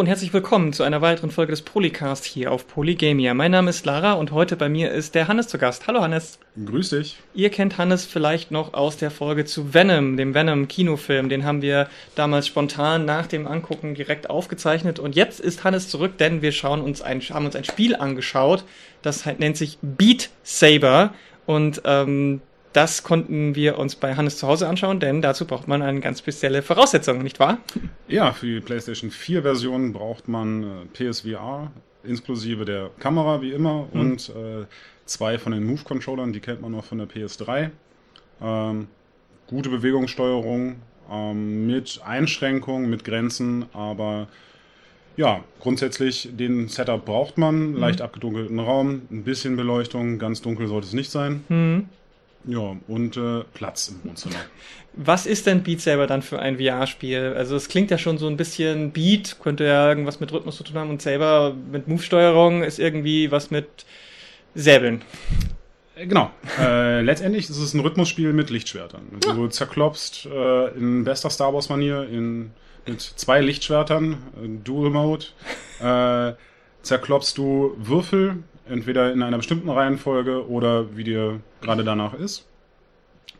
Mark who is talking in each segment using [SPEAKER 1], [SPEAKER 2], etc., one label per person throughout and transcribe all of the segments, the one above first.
[SPEAKER 1] und herzlich willkommen zu einer weiteren Folge des Polycast hier auf Polygamia. Mein Name ist Lara und heute bei mir ist der Hannes zu Gast. Hallo Hannes.
[SPEAKER 2] Grüß dich.
[SPEAKER 1] Ihr kennt Hannes vielleicht noch aus der Folge zu Venom, dem Venom-Kinofilm. Den haben wir damals spontan nach dem Angucken direkt aufgezeichnet. Und jetzt ist Hannes zurück, denn wir schauen uns ein, haben uns ein Spiel angeschaut. Das nennt sich Beat Saber. Und ähm, das konnten wir uns bei Hannes zu Hause anschauen, denn dazu braucht man eine ganz spezielle Voraussetzung, nicht wahr?
[SPEAKER 2] Ja, für die PlayStation 4 Version braucht man äh, PSVR inklusive der Kamera wie immer mhm. und äh, zwei von den Move-Controllern, die kennt man noch von der PS3. Ähm, gute Bewegungssteuerung ähm, mit Einschränkungen, mit Grenzen, aber ja, grundsätzlich den Setup braucht man. Mhm. Leicht abgedunkelten Raum, ein bisschen Beleuchtung, ganz dunkel sollte es nicht sein. Mhm. Ja, und äh, Platz im Wohnzimmer.
[SPEAKER 1] Was ist denn Beat Saber dann für ein VR-Spiel? Also es klingt ja schon so ein bisschen Beat, könnte ja irgendwas mit Rhythmus zu tun haben und Saber mit Move-Steuerung ist irgendwie was mit Säbeln.
[SPEAKER 2] Äh, genau. äh, letztendlich ist es ein Rhythmusspiel mit Lichtschwertern. Also du zerklopst äh, in bester Star Wars-Manier mit zwei Lichtschwertern, äh, Dual Mode, äh, zerklopst du Würfel entweder in einer bestimmten Reihenfolge oder wie dir gerade danach ist.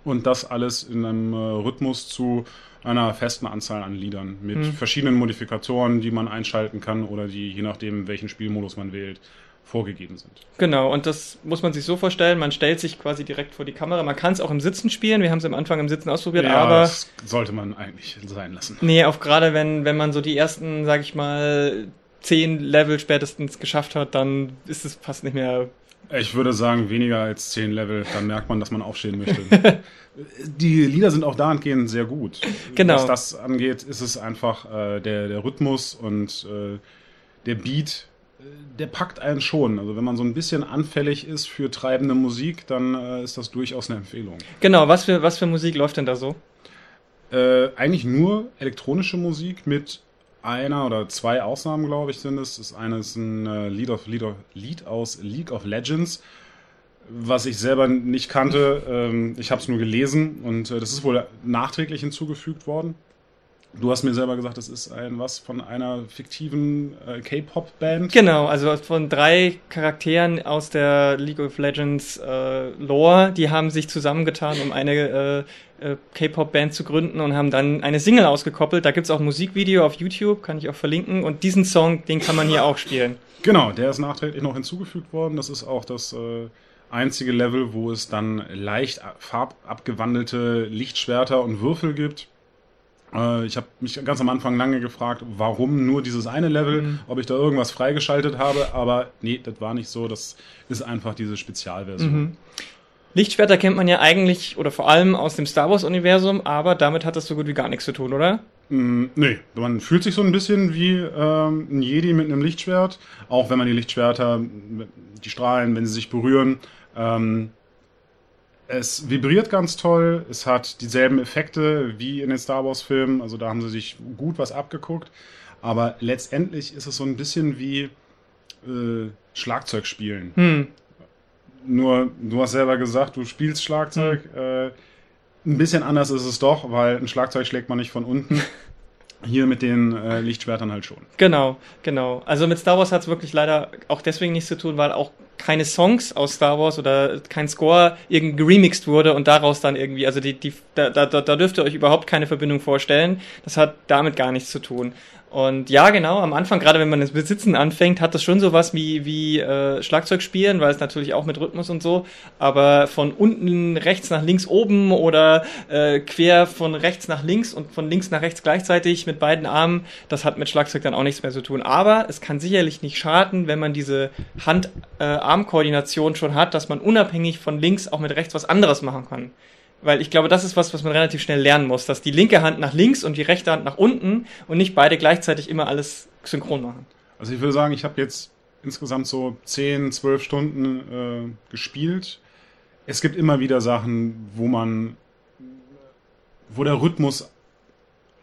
[SPEAKER 2] Und das alles in einem äh, Rhythmus zu einer festen Anzahl an Liedern mit mhm. verschiedenen Modifikatoren, die man einschalten kann oder die, je nachdem, welchen Spielmodus man wählt, vorgegeben sind.
[SPEAKER 1] Genau, und das muss man sich so vorstellen, man stellt sich quasi direkt vor die Kamera. Man kann es auch im Sitzen spielen, wir haben es am Anfang im Sitzen ausprobiert, ja, aber... das
[SPEAKER 2] sollte man eigentlich sein lassen.
[SPEAKER 1] Nee, auch gerade wenn, wenn man so die ersten, sag ich mal, zehn Level spätestens geschafft hat, dann ist es fast nicht mehr.
[SPEAKER 2] Ich würde sagen, weniger als zehn Level, dann merkt man, dass man aufstehen möchte. die Lieder sind auch dahingehend sehr gut. Genau. Was das angeht, ist es einfach äh, der, der Rhythmus und äh, der Beat, der packt einen schon. Also wenn man so ein bisschen anfällig ist für treibende Musik, dann äh, ist das durchaus eine Empfehlung.
[SPEAKER 1] Genau, was für, was für Musik läuft denn da so?
[SPEAKER 2] Äh, eigentlich nur elektronische Musik mit einer oder zwei Ausnahmen, glaube ich, sind es. Das eine ist ein äh, Lied, of, Lied, of, Lied aus League of Legends, was ich selber nicht kannte. Ähm, ich habe es nur gelesen und äh, das ist wohl nachträglich hinzugefügt worden. Du hast mir selber gesagt, das ist ein was von einer fiktiven äh, K-Pop-Band.
[SPEAKER 1] Genau, also von drei Charakteren aus der League of Legends äh, Lore, die haben sich zusammengetan, um eine äh, äh, K-Pop-Band zu gründen und haben dann eine Single ausgekoppelt. Da gibt's auch ein Musikvideo auf YouTube, kann ich auch verlinken. Und diesen Song, den kann man hier auch spielen.
[SPEAKER 2] Genau, der ist nachträglich noch hinzugefügt worden. Das ist auch das äh, einzige Level, wo es dann leicht farbabgewandelte Lichtschwerter und Würfel gibt ich habe mich ganz am Anfang lange gefragt, warum nur dieses eine Level, mhm. ob ich da irgendwas freigeschaltet habe, aber nee, das war nicht so. Das ist einfach diese Spezialversion. Mhm.
[SPEAKER 1] Lichtschwerter kennt man ja eigentlich oder vor allem aus dem Star Wars-Universum, aber damit hat das so gut wie gar nichts zu tun, oder?
[SPEAKER 2] Mm, nee, man fühlt sich so ein bisschen wie ähm, ein Jedi mit einem Lichtschwert, auch wenn man die Lichtschwerter, die Strahlen, wenn sie sich berühren, ähm, es vibriert ganz toll, es hat dieselben Effekte wie in den Star Wars-Filmen, also da haben sie sich gut was abgeguckt. Aber letztendlich ist es so ein bisschen wie äh, Schlagzeug spielen. Hm. Nur, du hast selber gesagt, du spielst Schlagzeug. Hm. Äh, ein bisschen anders ist es doch, weil ein Schlagzeug schlägt man nicht von unten. Hier mit den äh, Lichtschwertern halt schon.
[SPEAKER 1] Genau, genau. Also mit Star Wars hat es wirklich leider auch deswegen nichts zu tun, weil auch keine Songs aus Star Wars oder kein Score irgendwie geremixed wurde und daraus dann irgendwie, also die, die, da, da, da dürft ihr euch überhaupt keine Verbindung vorstellen. Das hat damit gar nichts zu tun. Und ja, genau, am Anfang, gerade wenn man das Besitzen anfängt, hat das schon sowas wie, wie äh, Schlagzeug spielen, weil es natürlich auch mit Rhythmus und so, aber von unten rechts nach links oben oder äh, quer von rechts nach links und von links nach rechts gleichzeitig mit beiden Armen, das hat mit Schlagzeug dann auch nichts mehr zu tun. Aber es kann sicherlich nicht schaden, wenn man diese Hand-Arm-Koordination äh, schon hat, dass man unabhängig von links auch mit rechts was anderes machen kann. Weil ich glaube, das ist was, was man relativ schnell lernen muss, dass die linke Hand nach links und die rechte Hand nach unten und nicht beide gleichzeitig immer alles synchron machen.
[SPEAKER 2] Also ich würde sagen, ich habe jetzt insgesamt so 10, 12 Stunden äh, gespielt. Es gibt immer wieder Sachen, wo man, wo der Rhythmus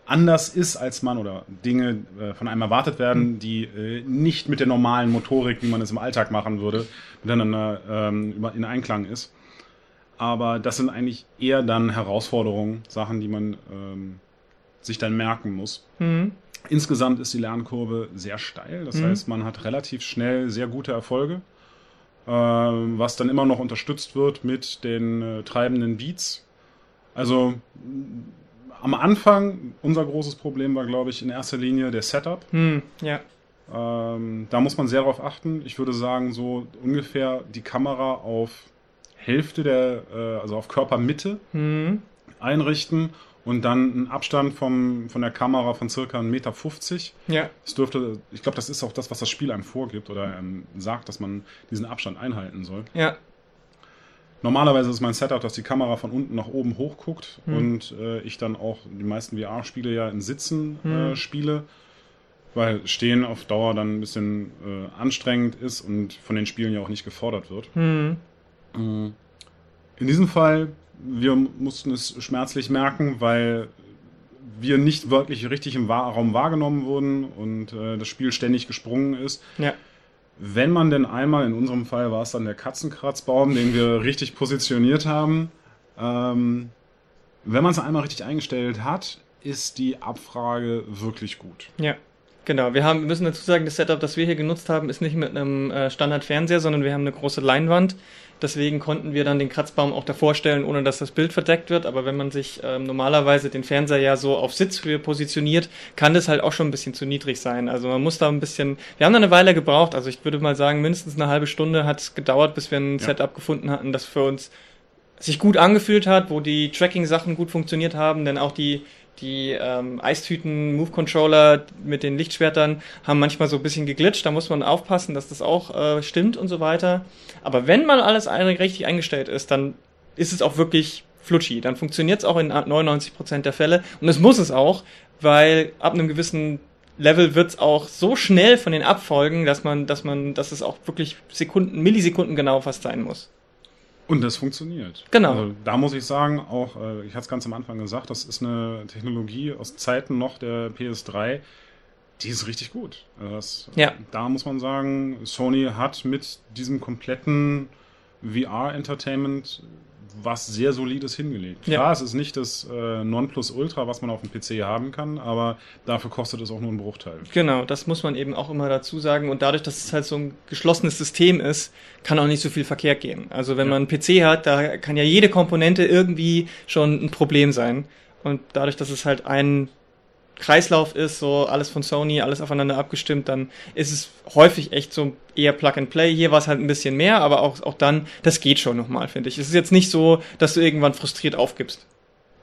[SPEAKER 2] anders ist als man oder Dinge äh, von einem erwartet werden, hm. die äh, nicht mit der normalen Motorik, wie man es im Alltag machen würde, miteinander ähm, in Einklang ist. Aber das sind eigentlich eher dann Herausforderungen, Sachen, die man ähm, sich dann merken muss. Mhm. Insgesamt ist die Lernkurve sehr steil. Das
[SPEAKER 1] Mhm.
[SPEAKER 2] heißt, man hat relativ schnell sehr gute Erfolge, ähm, was dann immer noch unterstützt wird mit den äh, treibenden Beats. Also am Anfang, unser großes Problem war, glaube ich, in erster Linie der Setup.
[SPEAKER 1] Hm, ja.
[SPEAKER 2] Ähm, da muss man sehr darauf achten. Ich würde sagen, so ungefähr die Kamera auf Hälfte der, äh, also auf Körpermitte
[SPEAKER 1] Hm,
[SPEAKER 2] einrichten und dann einen Abstand vom, von der Kamera von circa 1,50 Meter.
[SPEAKER 1] ja.
[SPEAKER 2] Das dürfte, ich glaube, das ist auch das, was das Spiel einem vorgibt oder ähm, sagt, dass man diesen Abstand einhalten soll.
[SPEAKER 1] Ja.
[SPEAKER 2] Normalerweise ist mein Setup, dass die Kamera von unten nach oben hoch guckt
[SPEAKER 1] Hm.
[SPEAKER 2] und äh, ich dann auch die meisten VR-Spiele ja im Sitzen äh,
[SPEAKER 1] Hm.
[SPEAKER 2] spiele, weil Stehen auf Dauer dann ein bisschen äh, anstrengend ist und von den Spielen ja auch nicht gefordert wird.
[SPEAKER 1] Hm,
[SPEAKER 2] In diesem Fall, wir mussten es schmerzlich merken, weil wir nicht wirklich richtig im Raum wahrgenommen wurden und äh, das Spiel ständig gesprungen ist.
[SPEAKER 1] ja.
[SPEAKER 2] Wenn man denn einmal, in unserem Fall war es dann der Katzenkratzbaum, den wir richtig positioniert haben, ähm, wenn man es einmal richtig eingestellt hat, ist die Abfrage wirklich gut.
[SPEAKER 1] Ja, genau. Wir haben, müssen dazu sagen, das Setup, das wir hier genutzt haben, ist nicht mit einem äh, Standardfernseher, sondern wir haben eine große Leinwand. Deswegen konnten wir dann den Kratzbaum auch davor stellen, ohne dass das Bild verdeckt wird. Aber wenn man sich ähm, normalerweise den Fernseher ja so auf Sitzhöhe positioniert, kann das halt auch schon ein bisschen zu niedrig sein. Also man muss da ein bisschen. Wir haben da eine Weile gebraucht. Also ich würde mal sagen, mindestens eine halbe Stunde hat es gedauert, bis wir ein
[SPEAKER 2] Ja.
[SPEAKER 1] Setup gefunden hatten, das für uns sich gut angefühlt hat, wo die Tracking-Sachen gut funktioniert haben, denn auch die, die ähm, Eistüten, Move-Controller mit den Lichtschwertern haben manchmal so ein bisschen geglitscht, da muss man aufpassen, dass das auch äh, stimmt und so weiter. Aber wenn mal alles richtig eingestellt ist, dann ist es auch wirklich flutschi. Dann funktioniert es auch in 99% der Fälle und es muss es auch, weil ab einem gewissen Level wird es auch so schnell von den Abfolgen, dass man, dass man, dass es auch wirklich Sekunden, Millisekunden genau fast sein muss.
[SPEAKER 2] Und das funktioniert.
[SPEAKER 1] Genau.
[SPEAKER 2] Also, da muss ich sagen, auch, äh, ich hatte es ganz am Anfang gesagt, das ist eine Technologie aus Zeiten noch der PS3, die ist richtig gut. Also das,
[SPEAKER 1] Ja.
[SPEAKER 2] Da muss man sagen, Sony hat mit diesem kompletten VR-Entertainment was sehr Solides hingelegt.
[SPEAKER 1] Ja.
[SPEAKER 2] Klar, es ist nicht das äh, Nonplusultra, was man auf dem PC haben kann, aber dafür kostet es auch nur einen Bruchteil.
[SPEAKER 1] Genau, das muss man eben auch immer dazu sagen. Und dadurch, dass es halt so ein geschlossenes System ist, kann auch nicht so viel Verkehr gehen. Also wenn
[SPEAKER 2] Ja.
[SPEAKER 1] man einen PC hat, da kann ja jede Komponente irgendwie schon ein Problem sein. Und dadurch, dass es halt ein Kreislauf ist, so alles von Sony, alles aufeinander abgestimmt, dann ist es häufig echt so eher Plug and Play. Hier war es halt ein bisschen mehr, aber auch, auch dann, das geht schon nochmal, finde ich. Es ist jetzt nicht so, dass du irgendwann frustriert aufgibst.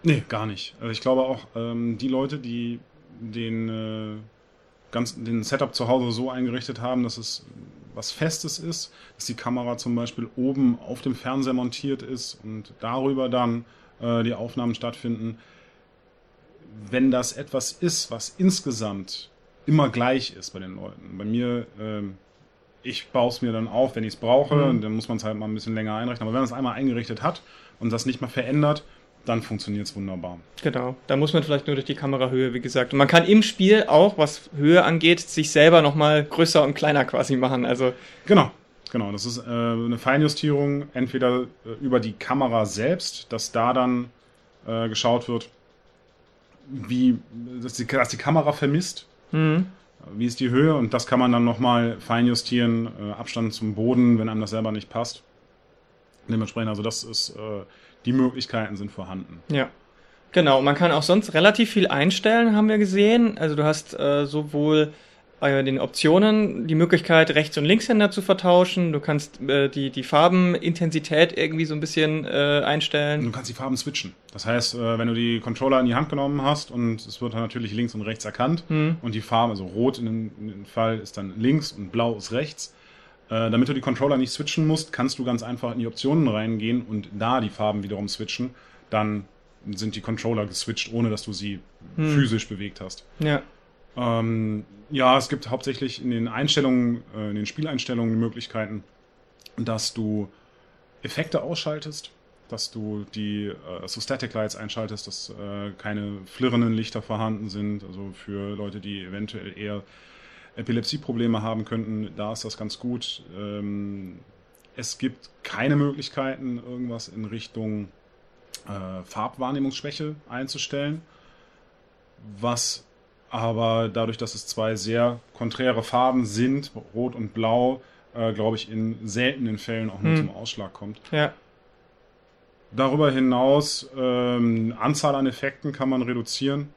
[SPEAKER 2] Nee, gar nicht. Also ich glaube auch, ähm, die Leute, die den, äh, ganz, den Setup zu Hause so eingerichtet haben, dass es was Festes ist, dass die Kamera zum Beispiel oben auf dem Fernseher montiert ist und darüber dann äh, die Aufnahmen stattfinden. Wenn das etwas ist, was insgesamt immer gleich ist bei den Leuten. Bei mir, ähm, ich baue es mir dann auf, wenn ich es brauche,
[SPEAKER 1] Mhm.
[SPEAKER 2] und dann muss man es halt mal ein bisschen länger einrichten. Aber wenn man es einmal eingerichtet hat und das nicht mehr verändert, dann funktioniert es wunderbar.
[SPEAKER 1] Genau, da muss man vielleicht nur durch die Kamerahöhe, wie gesagt. Und man kann im Spiel auch, was Höhe angeht, sich selber nochmal größer und kleiner quasi machen. Also,
[SPEAKER 2] Genau, genau. Das ist äh, eine Feinjustierung, entweder äh, über die Kamera selbst, dass da dann äh, geschaut wird, wie dass die, dass die Kamera vermisst,
[SPEAKER 1] hm,
[SPEAKER 2] wie ist die Höhe und das kann man dann nochmal feinjustieren, äh, Abstand zum Boden, wenn einem das selber nicht passt. Dementsprechend, also das ist, äh, die Möglichkeiten sind vorhanden.
[SPEAKER 1] ja. Genau, man kann auch sonst relativ viel einstellen, haben wir gesehen. Also du hast äh, sowohl bei den Optionen die Möglichkeit, Rechts- und Linkshänder zu vertauschen. Du kannst äh, die, die Farbenintensität irgendwie so ein bisschen äh, einstellen.
[SPEAKER 2] du kannst die Farben switchen. Das heißt, äh, wenn du die Controller in die Hand genommen hast und es wird dann natürlich links und rechts erkannt
[SPEAKER 1] Hm.
[SPEAKER 2] und die Farbe, also rot in dem, in dem Fall ist dann links und blau ist rechts. Äh, damit du die Controller nicht switchen musst, kannst du ganz einfach in die Optionen reingehen und da die Farben wiederum switchen. Dann sind die Controller geswitcht, ohne dass du sie
[SPEAKER 1] Hm.
[SPEAKER 2] physisch bewegt hast.
[SPEAKER 1] Ja,
[SPEAKER 2] Ähm, ja, es gibt hauptsächlich in den Einstellungen, äh, in den Spieleinstellungen Möglichkeiten, dass du Effekte ausschaltest, dass du die äh, so Static Lights einschaltest, dass äh, keine flirrenden Lichter vorhanden sind. Also für Leute, die eventuell eher Epilepsieprobleme haben könnten, da ist das ganz gut. Ähm, es gibt keine Möglichkeiten, irgendwas in Richtung äh, Farbwahrnehmungsschwäche einzustellen, was aber dadurch, dass es zwei sehr konträre Farben sind, Rot und Blau, äh, glaube ich, in seltenen Fällen auch nur
[SPEAKER 1] Hm.
[SPEAKER 2] zum Ausschlag kommt.
[SPEAKER 1] Ja.
[SPEAKER 2] Darüber hinaus, ähm, Anzahl an Effekten kann man reduzieren.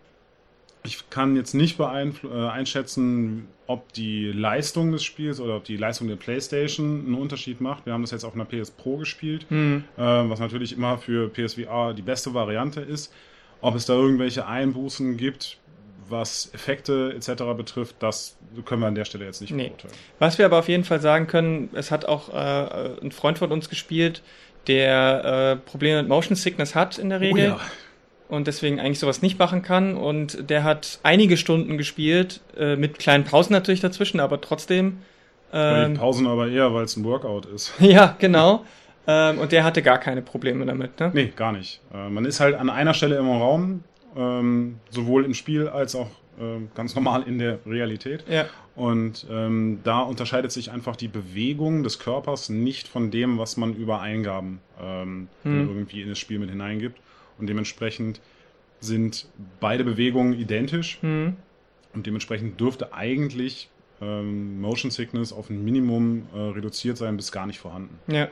[SPEAKER 2] Ich kann jetzt nicht äh, einschätzen, ob die Leistung des Spiels oder ob die Leistung der PlayStation einen Unterschied macht. Wir haben das jetzt auf einer PS Pro gespielt,
[SPEAKER 1] Hm.
[SPEAKER 2] äh, was natürlich immer für PSVR die beste Variante ist. Ob es da irgendwelche Einbußen gibt, was Effekte etc. betrifft, das können wir an der Stelle jetzt nicht
[SPEAKER 1] Nee.
[SPEAKER 2] beurteilen.
[SPEAKER 1] Was wir aber auf jeden Fall sagen können, es hat auch äh, ein Freund von uns gespielt, der äh, Probleme mit Motion Sickness hat in der Regel und deswegen eigentlich sowas nicht machen kann. Und der hat einige Stunden gespielt, äh, mit kleinen Pausen natürlich dazwischen, aber trotzdem.
[SPEAKER 2] Die
[SPEAKER 1] Ähm,
[SPEAKER 2] Pausen aber eher, weil es ein Workout ist.
[SPEAKER 1] ja, genau. Ähm, und der hatte gar keine Probleme damit. Ne?
[SPEAKER 2] Nee, gar nicht. Äh, man ist halt an einer Stelle im Raum, ähm, sowohl im Spiel als auch ähm, ganz normal in der Realität.
[SPEAKER 1] Ja,
[SPEAKER 2] Und ähm, da unterscheidet sich einfach die Bewegung des Körpers nicht von dem, was man über Eingaben ähm,
[SPEAKER 1] Hm.
[SPEAKER 2] irgendwie in das Spiel mit hineingibt. Und dementsprechend sind beide Bewegungen identisch.
[SPEAKER 1] hm.
[SPEAKER 2] Und dementsprechend dürfte eigentlich ähm, Motion Sickness auf ein Minimum äh, reduziert sein, bis gar nicht vorhanden.
[SPEAKER 1] Ja,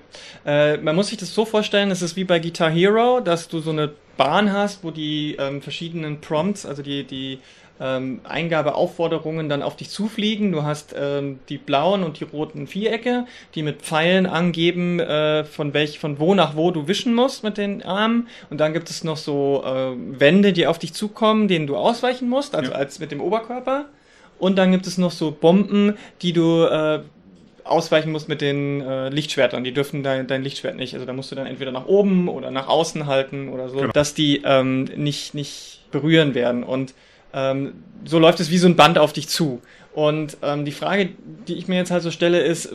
[SPEAKER 1] äh, man muss sich das so vorstellen, es ist wie bei Guitar Hero, dass du so eine Bahn hast, wo die ähm, verschiedenen Prompts, also die, die ähm, Eingabeaufforderungen dann auf dich zufliegen. Du hast ähm, die blauen und die roten Vierecke, die mit Pfeilen angeben, äh, von welch, von wo nach wo du wischen musst mit den Armen. Und dann gibt es noch so äh, Wände, die auf dich zukommen, denen du ausweichen musst, also
[SPEAKER 2] Ja.
[SPEAKER 1] als mit dem Oberkörper. Und dann gibt es noch so Bomben, die du äh, ausweichen musst mit den äh, Lichtschwertern. Die dürfen dein, dein Lichtschwert nicht. Also da musst du dann entweder nach oben oder nach außen halten oder so,
[SPEAKER 2] Genau.
[SPEAKER 1] dass die ähm, nicht, nicht berühren werden. Und ähm, so läuft es wie so ein Band auf dich zu. Und ähm, die Frage, die ich mir jetzt halt so stelle, ist,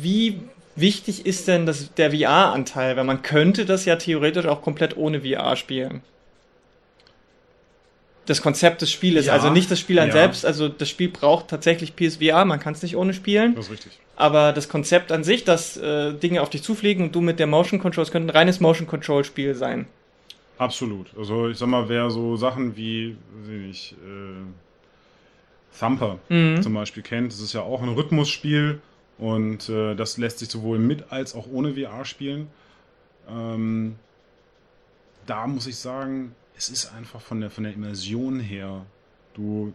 [SPEAKER 1] wie wichtig ist denn das, der VR-Anteil? Weil man könnte das ja theoretisch auch komplett ohne VR spielen. Das Konzept des Spieles,
[SPEAKER 2] Ja.
[SPEAKER 1] also nicht das Spiel an
[SPEAKER 2] Ja.
[SPEAKER 1] selbst, also das Spiel braucht tatsächlich PSVR, man kann es nicht ohne spielen.
[SPEAKER 2] Das ist richtig.
[SPEAKER 1] Aber das Konzept an sich, dass äh, Dinge auf dich zufliegen und du mit der Motion Control, es könnte ein reines Motion Control Spiel sein.
[SPEAKER 2] Absolut. Also ich sag mal, wer so Sachen wie, weiß ich äh, Thumper
[SPEAKER 1] Mhm.
[SPEAKER 2] zum Beispiel kennt, das ist ja auch ein Rhythmusspiel und äh, das lässt sich sowohl mit als auch ohne VR spielen. Ähm, da muss ich sagen, es ist einfach von der, von der Immersion her, du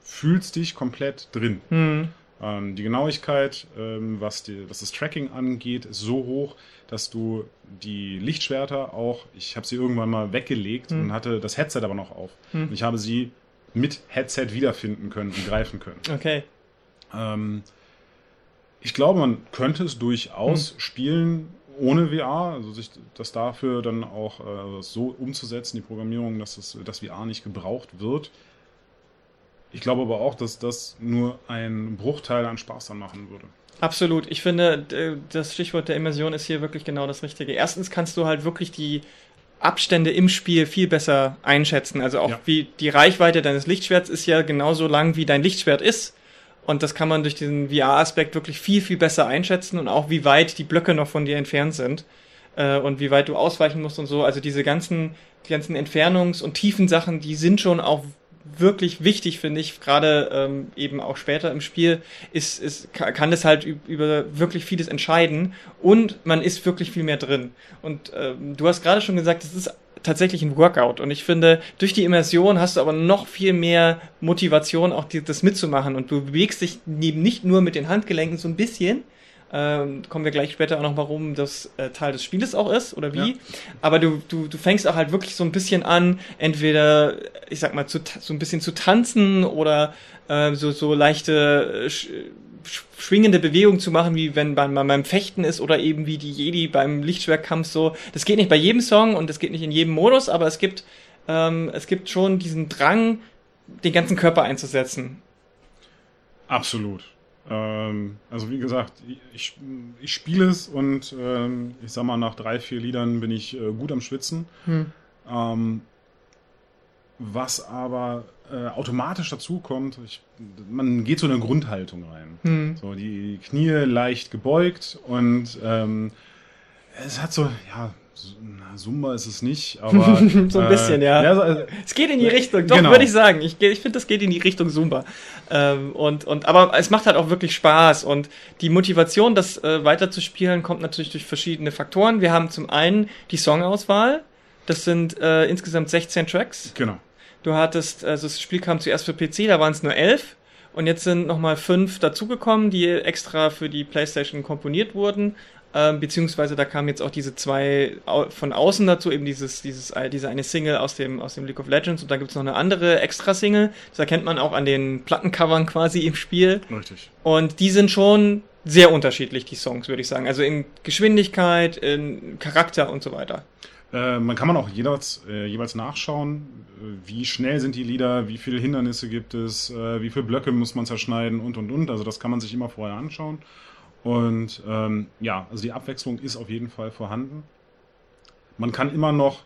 [SPEAKER 2] fühlst dich komplett drin.
[SPEAKER 1] Hm.
[SPEAKER 2] Ähm, die Genauigkeit, ähm, was, die, was das Tracking angeht, ist so hoch, dass du die Lichtschwerter auch, ich habe sie irgendwann mal weggelegt
[SPEAKER 1] Hm.
[SPEAKER 2] und hatte das Headset aber noch auf.
[SPEAKER 1] Hm.
[SPEAKER 2] Und ich habe sie mit Headset wiederfinden können und greifen können.
[SPEAKER 1] Okay.
[SPEAKER 2] Ähm, ich glaube, man könnte es durchaus spielen ohne VR, also sich das dafür dann auch äh, so umzusetzen, die Programmierung, dass das, dass VR nicht gebraucht wird. Ich glaube aber auch, dass das nur ein Bruchteil an Spaß dann machen würde.
[SPEAKER 1] Absolut. Ich finde, das Stichwort der Immersion ist hier wirklich genau das Richtige. Erstens kannst du halt wirklich die Abstände im Spiel viel besser einschätzen. Also auch
[SPEAKER 2] Ja.
[SPEAKER 1] wie die Reichweite deines Lichtschwerts ist ja genauso lang, wie dein Lichtschwert ist. Und das kann man durch diesen VR-Aspekt wirklich viel, viel besser einschätzen und auch wie weit die Blöcke noch von dir entfernt sind. Äh, und wie weit du ausweichen musst und so. Also diese ganzen, die ganzen Entfernungs- und Tiefensachen, die sind schon auch wirklich wichtig, finde ich, gerade ähm, eben auch später im Spiel, ist, ist, ka- kann das halt üb- über wirklich vieles entscheiden und man ist wirklich viel mehr drin. Und ähm, du hast gerade schon gesagt, es ist tatsächlich ein Workout und ich finde, durch die Immersion hast du aber noch viel mehr Motivation, auch die, das mitzumachen und du bewegst dich neben nicht nur mit den Handgelenken so ein bisschen, ähm, kommen wir gleich später auch noch, warum das äh, Teil des Spieles auch ist oder wie.
[SPEAKER 2] Ja.
[SPEAKER 1] Aber du, du, du fängst auch halt wirklich so ein bisschen an, entweder, ich sag mal, zu, so ein bisschen zu tanzen oder äh, so, so leichte äh, schwingende Bewegungen zu machen, wie wenn man, man beim Fechten ist oder eben wie die Jedi beim Lichtschwertkampf so. Das geht nicht bei jedem Song und das geht nicht in jedem Modus, aber es gibt, ähm, es gibt schon diesen Drang, den ganzen Körper einzusetzen.
[SPEAKER 2] Absolut. Ähm, also wie gesagt, ich, ich spiele es und ähm, ich sag mal, nach drei, vier Liedern bin ich äh, gut am Schwitzen.
[SPEAKER 1] Hm.
[SPEAKER 2] Ähm, was aber äh, automatisch dazu kommt, ich, man geht so in eine Grundhaltung rein.
[SPEAKER 1] Hm.
[SPEAKER 2] So, die Knie leicht gebeugt und ähm, Es hat so, ja, Zumba ist es nicht, aber.
[SPEAKER 1] so ein bisschen, äh, ja. ja also, es geht in die Richtung, doch, genau. würde ich sagen. Ich, ich finde, das geht in die Richtung Zumba. Ähm, und, und, aber es macht halt auch wirklich Spaß. Und die Motivation, das äh, weiterzuspielen, kommt natürlich durch verschiedene Faktoren. Wir haben zum einen die Songauswahl. Das sind äh, insgesamt 16 Tracks.
[SPEAKER 2] Genau.
[SPEAKER 1] Du hattest, also das Spiel kam zuerst für PC, da waren es nur 11. Und jetzt sind nochmal fünf dazugekommen, die extra für die PlayStation komponiert wurden. Ähm, beziehungsweise da kamen jetzt auch diese zwei von außen dazu, eben dieses, dieses, diese eine Single aus dem, aus dem League of Legends und da gibt's noch eine andere Extra-Single. Das erkennt man auch an den Plattencovern quasi im Spiel.
[SPEAKER 2] Richtig.
[SPEAKER 1] Und die sind schon sehr unterschiedlich, die Songs, würde ich sagen. Also in Geschwindigkeit, in Charakter und so weiter.
[SPEAKER 2] Äh, man kann man auch jeweils, äh, jeweils nachschauen, äh, wie schnell sind die Lieder, wie viele Hindernisse gibt es, äh, wie viele Blöcke muss man zerschneiden und und und. Also das kann man sich immer vorher anschauen. Und ähm, ja, also die Abwechslung ist auf jeden Fall vorhanden. Man kann immer noch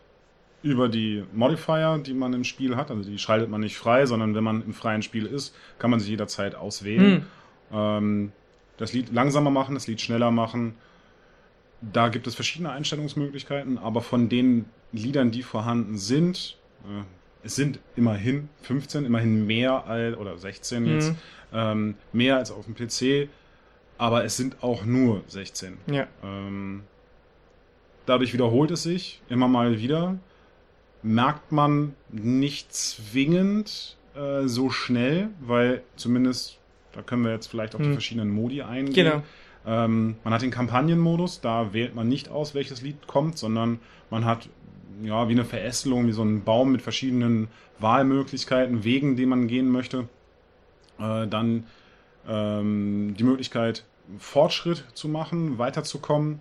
[SPEAKER 2] über die Modifier, die man im Spiel hat, also die schaltet man nicht frei, sondern wenn man im freien Spiel ist, kann man sie jederzeit auswählen. Hm. Ähm, das Lied langsamer machen, das Lied schneller machen. Da gibt es verschiedene Einstellungsmöglichkeiten, aber von den Liedern, die vorhanden sind, äh, es sind immerhin 15, immerhin mehr als, oder 16 jetzt, hm. ähm, mehr als auf dem PC aber es sind auch nur 16.
[SPEAKER 1] Ja.
[SPEAKER 2] Ähm, dadurch wiederholt es sich immer mal wieder. Merkt man nicht zwingend äh, so schnell, weil zumindest, da können wir jetzt vielleicht auf hm. die verschiedenen Modi eingehen.
[SPEAKER 1] Genau.
[SPEAKER 2] Ähm, man hat den Kampagnenmodus, da wählt man nicht aus, welches Lied kommt, sondern man hat ja wie eine Verästelung, wie so ein Baum mit verschiedenen Wahlmöglichkeiten, Wegen, die man gehen möchte. Äh, dann ähm, die Möglichkeit, Fortschritt zu machen, weiterzukommen.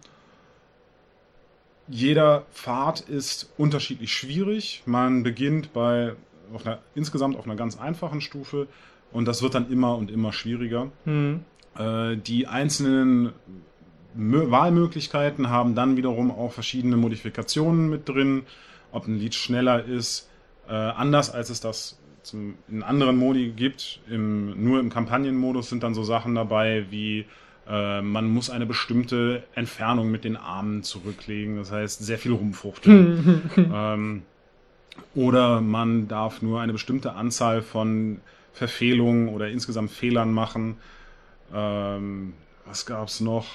[SPEAKER 2] Jeder Pfad ist unterschiedlich schwierig. Man beginnt bei auf einer, insgesamt auf einer ganz einfachen Stufe und das wird dann immer und immer schwieriger. Mhm. Äh, die einzelnen Mö Wahlmöglichkeiten haben dann wiederum auch verschiedene Modifikationen mit drin, ob ein Lied schneller ist, äh, anders als es das zum, in anderen Modi gibt. Im, nur im Kampagnenmodus sind dann so Sachen dabei wie äh, man muss eine bestimmte Entfernung mit den Armen zurücklegen, das heißt sehr viel rumfuchteln. ähm, oder man darf nur eine bestimmte Anzahl von Verfehlungen oder insgesamt Fehlern machen. Ähm, was gab's noch?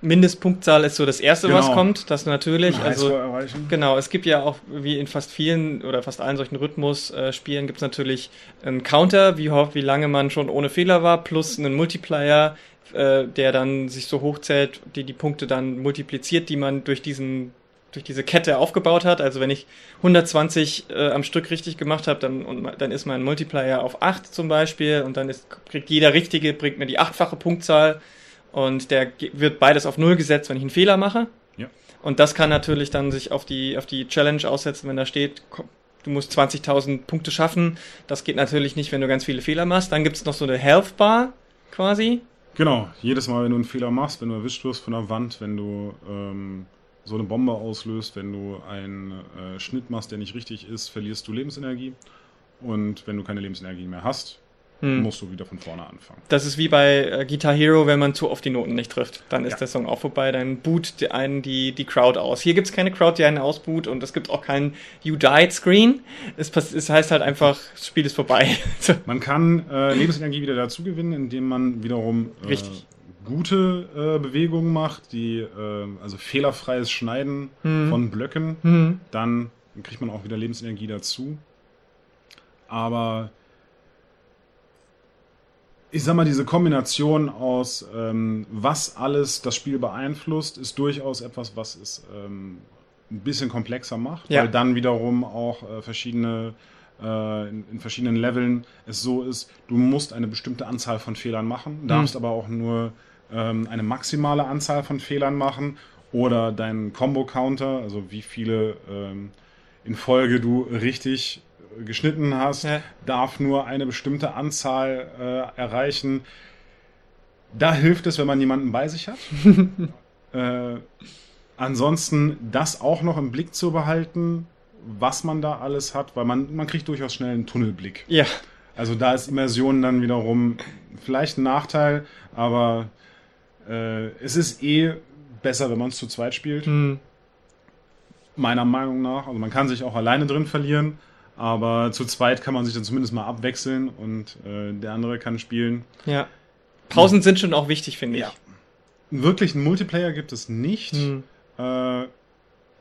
[SPEAKER 1] Mindestpunktzahl ist so das erste, genau. was kommt. Das natürlich. Also genau, es gibt ja auch wie in fast vielen oder fast allen solchen Rhythmus-Spielen gibt es natürlich einen Counter, wie wie lange man schon ohne Fehler war, plus einen Multiplier, äh, der dann sich so hochzählt, die die Punkte dann multipliziert, die man durch diesen durch diese Kette aufgebaut hat. Also wenn ich 120 äh, am Stück richtig gemacht habe, dann, und, dann ist mein Multiplier auf 8 zum Beispiel und dann ist, kriegt jeder Richtige, bringt mir die achtfache Punktzahl und der wird beides auf Null gesetzt, wenn ich einen Fehler mache.
[SPEAKER 2] Ja.
[SPEAKER 1] Und das kann natürlich dann sich auf die, auf die Challenge aussetzen, wenn da steht, du musst 20.000 Punkte schaffen. Das geht natürlich nicht, wenn du ganz viele Fehler machst. Dann gibt es noch so eine Health Bar quasi.
[SPEAKER 2] Genau, jedes Mal, wenn du einen Fehler machst, wenn du erwischt wirst von der Wand, wenn du ähm, so eine Bombe auslöst, wenn du einen äh, Schnitt machst, der nicht richtig ist, verlierst du Lebensenergie. Und wenn du keine Lebensenergie mehr hast, hm. musst du wieder von vorne anfangen.
[SPEAKER 1] Das ist wie bei äh, Guitar Hero, wenn man zu oft die Noten nicht trifft. Dann ist ja. der Song auch vorbei, dann boot einen die, die Crowd aus. Hier gibt es keine Crowd, die einen ausboot und es gibt auch keinen You Died Screen. Es, es heißt halt einfach, das Spiel ist vorbei.
[SPEAKER 2] man kann äh, Lebensenergie wieder dazu gewinnen, indem man wiederum
[SPEAKER 1] äh, Richtig.
[SPEAKER 2] Gute äh, Bewegungen macht, die äh, also fehlerfreies Schneiden hm. von Blöcken. Hm. Dann kriegt man auch wieder Lebensenergie dazu. Aber ich sag mal, diese Kombination aus, ähm, was alles das Spiel beeinflusst, ist durchaus etwas, was es ähm, ein bisschen komplexer macht, ja. weil dann wiederum auch äh, verschiedene äh, in, in, verschiedenen Leveln es so ist, du musst eine bestimmte Anzahl von Fehlern machen, darfst mhm. aber auch nur ähm, eine maximale Anzahl von Fehlern machen oder deinen Combo-Counter, also wie viele ähm, in Folge du richtig geschnitten hast, ja. darf nur eine bestimmte Anzahl äh, erreichen. Da hilft es, wenn man jemanden bei sich hat. äh, ansonsten das auch noch im Blick zu behalten, was man da alles hat, weil man, man kriegt durchaus schnell einen Tunnelblick.
[SPEAKER 1] Ja.
[SPEAKER 2] Also da ist Immersion dann wiederum vielleicht ein Nachteil, aber äh, es ist eh besser, wenn man es zu zweit spielt. Hm. Meiner Meinung nach. Also man kann sich auch alleine drin verlieren, aber zu zweit kann man sich dann zumindest mal abwechseln und äh, der andere kann spielen.
[SPEAKER 1] Ja. Pausen hm. sind schon auch wichtig, finde ich. Ja.
[SPEAKER 2] Wirklich einen Multiplayer gibt es nicht. Hm. Äh,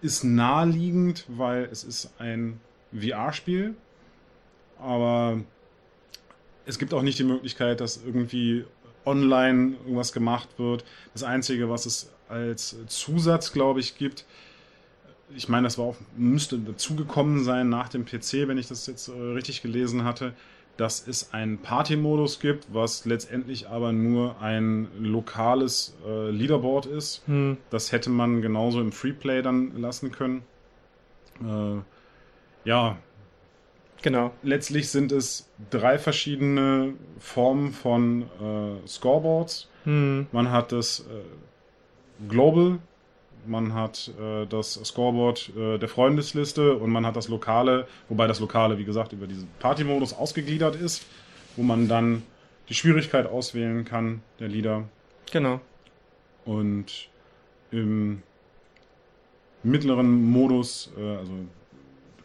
[SPEAKER 2] ist naheliegend, weil es ist ein VR-Spiel. Aber es gibt auch nicht die Möglichkeit, dass irgendwie online irgendwas gemacht wird. Das Einzige, was es als Zusatz, glaube ich, gibt, ich meine, das war auch, müsste dazugekommen sein nach dem PC, wenn ich das jetzt äh, richtig gelesen hatte, dass es einen Party-Modus gibt, was letztendlich aber nur ein lokales äh, Leaderboard ist. Hm. Das hätte man genauso im Freeplay dann lassen können. Äh, ja.
[SPEAKER 1] Genau.
[SPEAKER 2] Letztlich sind es drei verschiedene Formen von äh, Scoreboards. Hm. Man hat das äh, Global man hat äh, das Scoreboard äh, der Freundesliste und man hat das Lokale, wobei das Lokale, wie gesagt, über diesen Party-Modus ausgegliedert ist, wo man dann die Schwierigkeit auswählen kann, der Lieder.
[SPEAKER 1] Genau.
[SPEAKER 2] Und im mittleren Modus, äh, also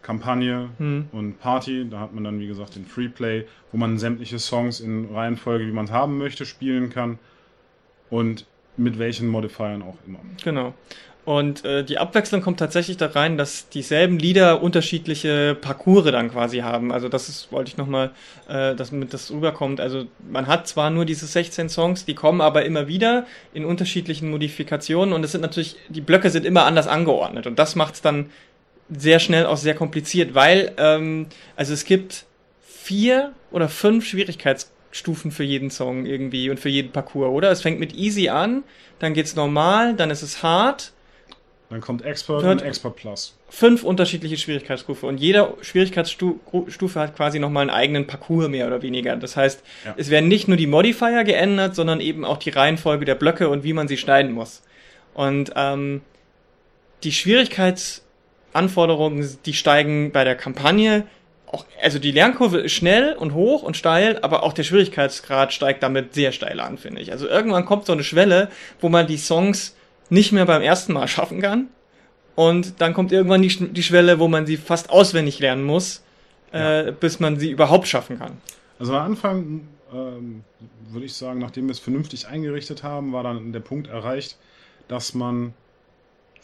[SPEAKER 2] Kampagne hm. und Party, da hat man dann, wie gesagt, den Freeplay, wo man sämtliche Songs in Reihenfolge, wie man es haben möchte, spielen kann. Und mit welchen Modifiern auch immer.
[SPEAKER 1] Genau. Und äh, die Abwechslung kommt tatsächlich da rein, dass dieselben Lieder unterschiedliche Parcours dann quasi haben. Also das ist, wollte ich nochmal, äh, damit das rüberkommt. Also man hat zwar nur diese 16 Songs, die kommen aber immer wieder in unterschiedlichen Modifikationen und es sind natürlich, die Blöcke sind immer anders angeordnet und das macht es dann sehr schnell auch sehr kompliziert, weil ähm, also es gibt vier oder fünf Schwierigkeitsstufen für jeden Song irgendwie und für jeden Parcours, oder? Es fängt mit easy an, dann geht's normal, dann ist es hard,
[SPEAKER 2] dann kommt Expert und Expert Plus.
[SPEAKER 1] Fünf unterschiedliche Schwierigkeitsstufe und jede Schwierigkeitsstufe hat quasi nochmal einen eigenen Parcours mehr oder weniger. Das heißt, ja. es werden nicht nur die Modifier geändert, sondern eben auch die Reihenfolge der Blöcke und wie man sie schneiden muss. Und ähm, die Schwierigkeitsanforderungen, die steigen bei der Kampagne auch, also die Lernkurve ist schnell und hoch und steil, aber auch der Schwierigkeitsgrad steigt damit sehr steil an, finde ich. Also irgendwann kommt so eine Schwelle, wo man die Songs nicht mehr beim ersten Mal schaffen kann. Und dann kommt irgendwann die, die Schwelle, wo man sie fast auswendig lernen muss, äh, ja. bis man sie überhaupt schaffen kann.
[SPEAKER 2] Also am Anfang ähm, würde ich sagen, nachdem wir es vernünftig eingerichtet haben, war dann der Punkt erreicht, dass man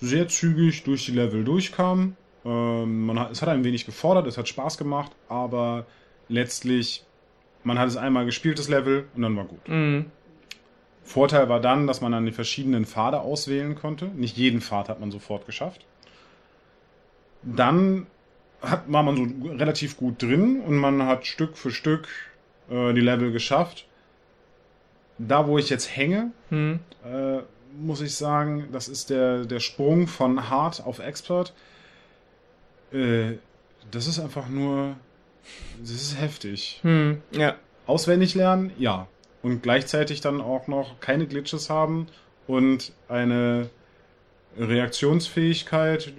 [SPEAKER 2] sehr zügig durch die Level durchkam. Ähm, man hat, es hat ein wenig gefordert, es hat Spaß gemacht, aber letztlich, man hat es einmal gespielt, das Level, und dann war gut. Mhm. Vorteil war dann, dass man dann die verschiedenen Pfade auswählen konnte. Nicht jeden Pfad hat man sofort geschafft. Dann hat, war man so relativ gut drin und man hat Stück für Stück äh, die Level geschafft. Da, wo ich jetzt hänge, hm. äh, muss ich sagen, das ist der, der Sprung von Hard auf Expert. Äh, das ist einfach nur. Das ist heftig.
[SPEAKER 1] Hm. Ja.
[SPEAKER 2] Auswendig lernen, ja und gleichzeitig dann auch noch keine Glitches haben und eine Reaktionsfähigkeit.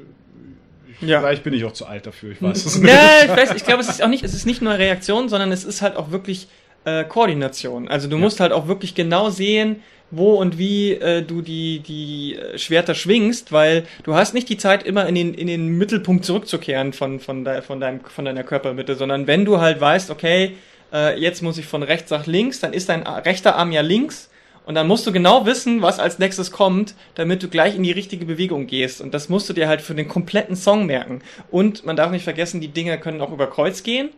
[SPEAKER 2] Ja. Vielleicht bin ich auch zu alt dafür, ich weiß es nicht.
[SPEAKER 1] Ja, ich weiß, ich glaube, es ist auch nicht, es ist nicht nur Reaktion, sondern es ist halt auch wirklich äh, Koordination. Also du ja. musst halt auch wirklich genau sehen, wo und wie äh, du die, die Schwerter schwingst, weil du hast nicht die Zeit, immer in den, in den Mittelpunkt zurückzukehren von, von, de, von, deinem, von deiner Körpermitte, sondern wenn du halt weißt, okay, äh, jetzt muss ich von rechts nach links, dann ist dein rechter Arm ja links und dann musst du genau wissen, was als nächstes kommt, damit du gleich in die richtige Bewegung gehst. Und das musst du dir halt für den kompletten Song merken. Und man darf nicht vergessen, die Dinge können auch über Kreuz gehen.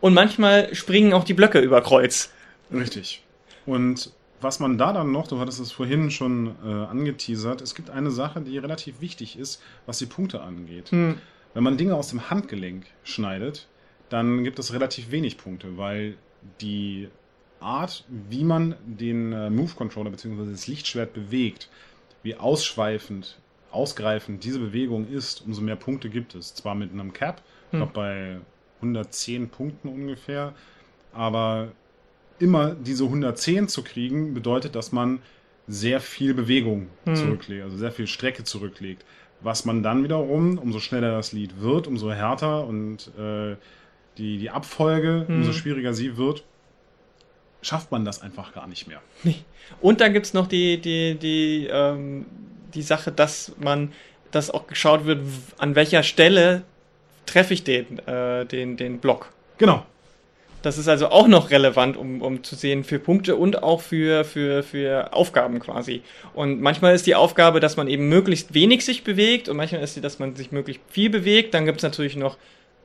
[SPEAKER 1] Und manchmal springen auch die Blöcke über Kreuz.
[SPEAKER 2] Richtig. Und was man da dann noch, du hattest es vorhin schon äh, angeteasert, es gibt eine Sache, die relativ wichtig ist, was die Punkte angeht. Hm. Wenn man Dinge aus dem Handgelenk schneidet, dann gibt es relativ wenig Punkte, weil die Art, wie man den äh, Move Controller bzw. das Lichtschwert bewegt, wie ausschweifend, ausgreifend diese Bewegung ist, umso mehr Punkte gibt es. Zwar mit einem Cap, hm. bei 110 Punkten ungefähr, aber immer diese 110 zu kriegen, bedeutet, dass man sehr viel Bewegung hm. zurücklegt, also sehr viel Strecke zurücklegt. Was man dann wiederum, umso schneller das Lied wird, umso härter und äh, die, die Abfolge, hm. umso schwieriger sie wird, schafft man das einfach gar nicht mehr.
[SPEAKER 1] Und dann gibt es noch die, die, die, ähm, die Sache, dass man, dass auch geschaut wird, an welcher Stelle treffe ich den, äh, den, den Block.
[SPEAKER 2] Genau.
[SPEAKER 1] Das ist also auch noch relevant, um, um zu sehen für Punkte und auch für, für, für Aufgaben quasi. Und manchmal ist die Aufgabe, dass man eben möglichst wenig sich bewegt und manchmal ist sie, dass man sich möglichst viel bewegt. Dann gibt es natürlich noch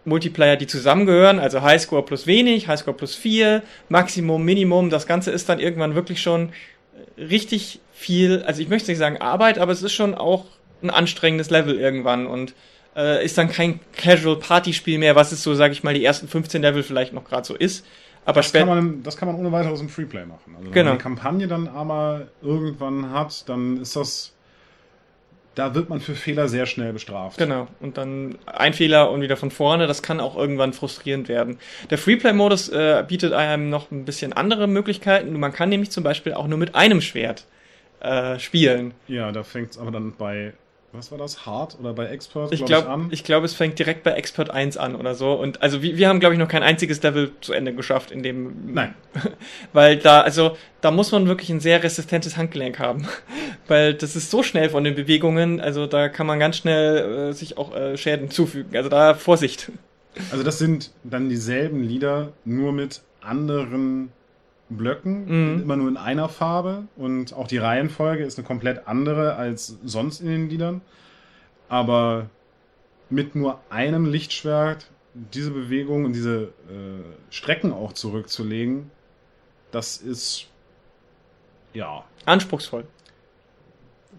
[SPEAKER 1] Multiplayer, die zusammengehören, also Highscore plus wenig, Highscore plus vier, Maximum, Minimum. Das Ganze ist dann irgendwann wirklich schon richtig viel, also ich möchte nicht sagen Arbeit, aber es ist schon auch ein anstrengendes Level irgendwann und äh, ist dann kein Casual-Party-Spiel mehr, was es so, sage ich mal, die ersten 15 Level vielleicht noch gerade so ist. Aber
[SPEAKER 2] das kann, man, das kann man ohne weiteres im Freeplay machen. Also
[SPEAKER 1] genau.
[SPEAKER 2] wenn man eine Kampagne dann aber irgendwann hat, dann ist das da wird man für Fehler sehr schnell bestraft.
[SPEAKER 1] Genau. Und dann ein Fehler und wieder von vorne, das kann auch irgendwann frustrierend werden. Der Freeplay-Modus äh, bietet einem noch ein bisschen andere Möglichkeiten. Man kann nämlich zum Beispiel auch nur mit einem Schwert äh, spielen.
[SPEAKER 2] Ja, da fängt es aber dann bei was war das, Hard oder bei Expert,
[SPEAKER 1] ich glaube glaub, ich, ich glaube, es fängt direkt bei Expert 1 an oder so. Und also wir, wir haben, glaube ich, noch kein einziges Level zu Ende geschafft, in dem.
[SPEAKER 2] Nein.
[SPEAKER 1] Weil da, also, da muss man wirklich ein sehr resistentes Handgelenk haben. Weil das ist so schnell von den Bewegungen, also da kann man ganz schnell äh, sich auch äh, Schäden zufügen. Also da Vorsicht.
[SPEAKER 2] Also das sind dann dieselben Lieder, nur mit anderen Blöcken, mhm. immer nur in einer Farbe und auch die Reihenfolge ist eine komplett andere als sonst in den Liedern. Aber mit nur einem Lichtschwert diese Bewegung und diese äh, Strecken auch zurückzulegen, das ist ja
[SPEAKER 1] anspruchsvoll.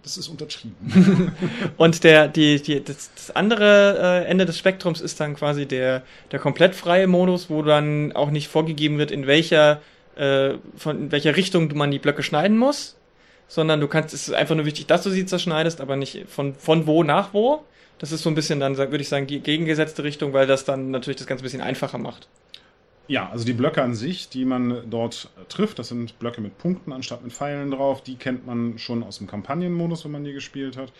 [SPEAKER 2] Das ist untertrieben.
[SPEAKER 1] und der, die, die, das, das andere äh, Ende des Spektrums ist dann quasi der, der komplett freie Modus, wo dann auch nicht vorgegeben wird, in welcher äh, von welcher Richtung man die Blöcke schneiden muss, sondern du kannst, es ist einfach nur wichtig, dass du sie zerschneidest, aber nicht von, von wo nach wo. Das ist so ein bisschen dann, würde ich sagen, die gegengesetzte Richtung, weil das dann natürlich das Ganze ein bisschen einfacher macht.
[SPEAKER 2] Ja, also die Blöcke an sich, die man dort trifft, das sind Blöcke mit Punkten anstatt mit Pfeilen drauf. Die kennt man schon aus dem Kampagnenmodus, wenn man die gespielt hat.